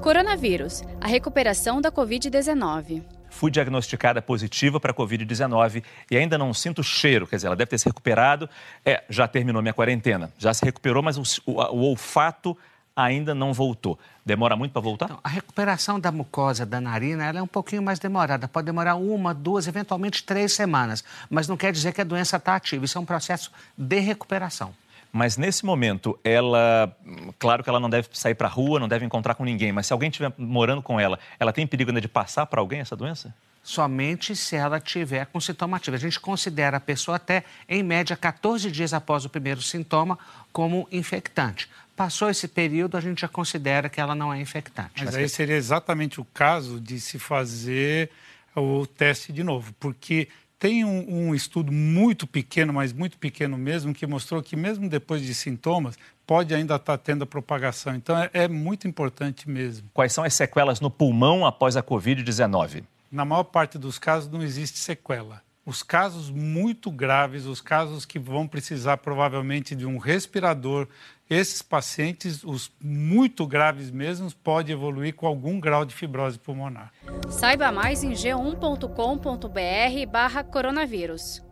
Coronavírus a recuperação da Covid-19. Fui diagnosticada positiva para a Covid-19 e ainda não sinto cheiro, quer dizer, ela deve ter se recuperado. É, já terminou minha quarentena, já se recuperou, mas o, o, o olfato ainda não voltou. Demora muito para voltar? Então, a recuperação da mucosa da narina é um pouquinho mais demorada. Pode demorar uma, duas, eventualmente três semanas. Mas não quer dizer que a doença está ativa. Isso é um processo de recuperação. Mas nesse momento, ela. Claro que ela não deve sair para a rua, não deve encontrar com ninguém, mas se alguém estiver morando com ela, ela tem perigo ainda de passar para alguém essa doença? Somente se ela tiver com sintoma ativo. A gente considera a pessoa até, em média, 14 dias após o primeiro sintoma como infectante. Passou esse período, a gente já considera que ela não é infectante. Mas aí seria exatamente o caso de se fazer o teste de novo, porque tem um, um, estudo muito pequeno, mas muito pequeno mesmo, que mostrou que mesmo depois de sintomas, pode ainda estar tendo a propagação. Então é, é muito importante mesmo. Quais são as sequelas no pulmão após a Covid-19? Na maior parte dos casos não existe sequela. Os casos muito graves, os casos que vão precisar provavelmente de um respirador, esses pacientes, os muito graves mesmo, podem evoluir com algum grau de fibrose pulmonar. Saiba mais em g1.com.br barra coronavírus.